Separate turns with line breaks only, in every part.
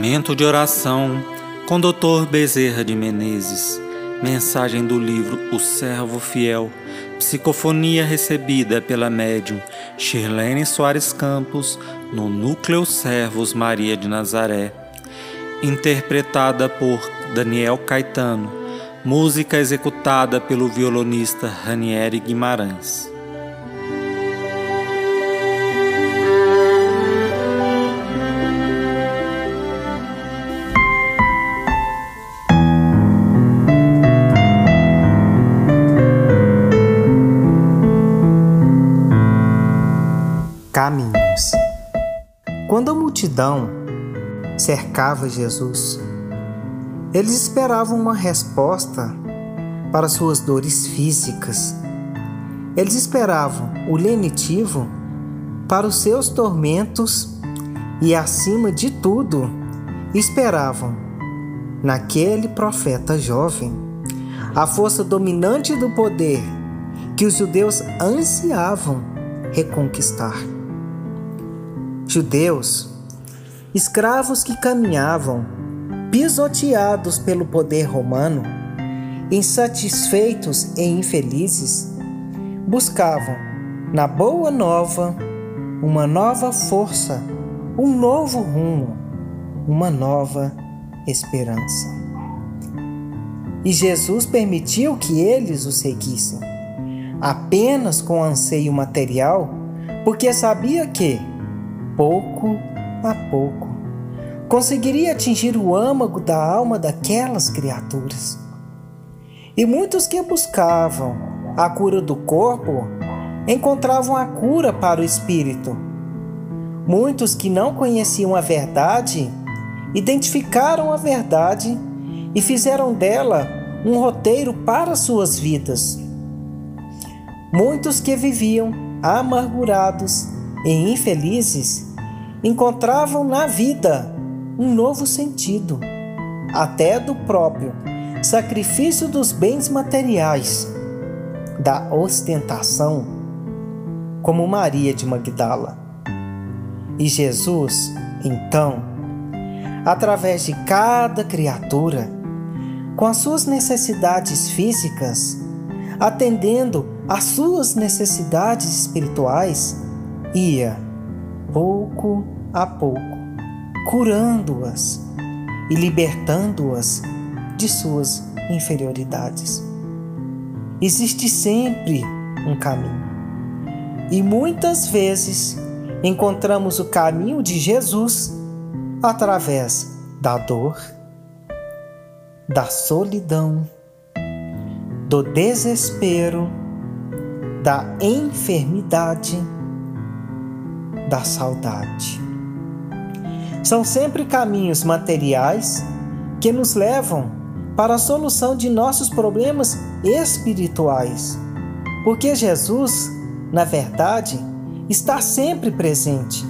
Momento de oração com Dr. Bezerra de Menezes. Mensagem do livro O Servo Fiel. Psicofonia recebida pela médium Shirlene Soares Campos no Núcleo Servos Maria de Nazaré. Interpretada por Daniel Caetano. Música executada pelo violonista Ranieri Guimarães.
Quando a multidão cercava Jesus, eles esperavam uma resposta para suas dores físicas. Eles esperavam o lenitivo para os seus tormentos e, acima de tudo, esperavam naquele profeta jovem a força dominante do poder que os judeus ansiavam reconquistar judeus, escravos que caminhavam, pisoteados pelo poder romano, insatisfeitos e infelizes, buscavam, na boa nova, uma nova força, um novo rumo, uma nova esperança. E Jesus permitiu que eles o seguissem, apenas com anseio material, porque sabia que, pouco a pouco, conseguiria atingir o âmago da alma daquelas criaturas. E muitos que buscavam a cura do corpo encontravam a cura para o espírito. Muitos que não conheciam a verdade identificaram a verdade e fizeram dela um roteiro para suas vidas. Muitos que viviam amargurados e infelizes encontravam na vida um novo sentido, até do próprio sacrifício dos bens materiais, da ostentação, como Maria de Magdala. E Jesus, então, através de cada criatura, com as suas necessidades físicas, atendendo às suas necessidades espirituais, ia pouco a pouco, curando-as e libertando-as de suas inferioridades. Existe sempre um caminho. E muitas vezes encontramos o caminho de Jesus através da dor, da solidão, do desespero, da enfermidade da saudade. São sempre caminhos materiais que nos levam para a solução de nossos problemas espirituais. Porque Jesus, na verdade, está sempre presente.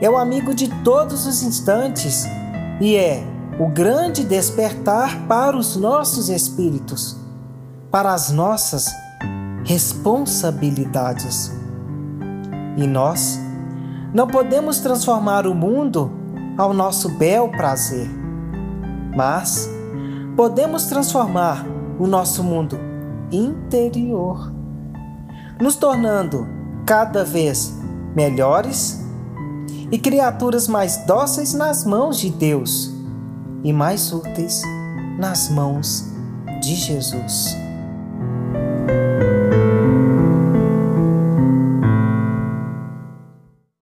É o amigo de todos os instantes e é o grande despertar para os nossos espíritos, para as nossas responsabilidades. E nós não podemos transformar o mundo ao nosso bel prazer, mas podemos transformar o nosso mundo interior, nos tornando cada vez melhores e criaturas mais dóceis nas mãos de Deus e mais úteis nas mãos de Jesus.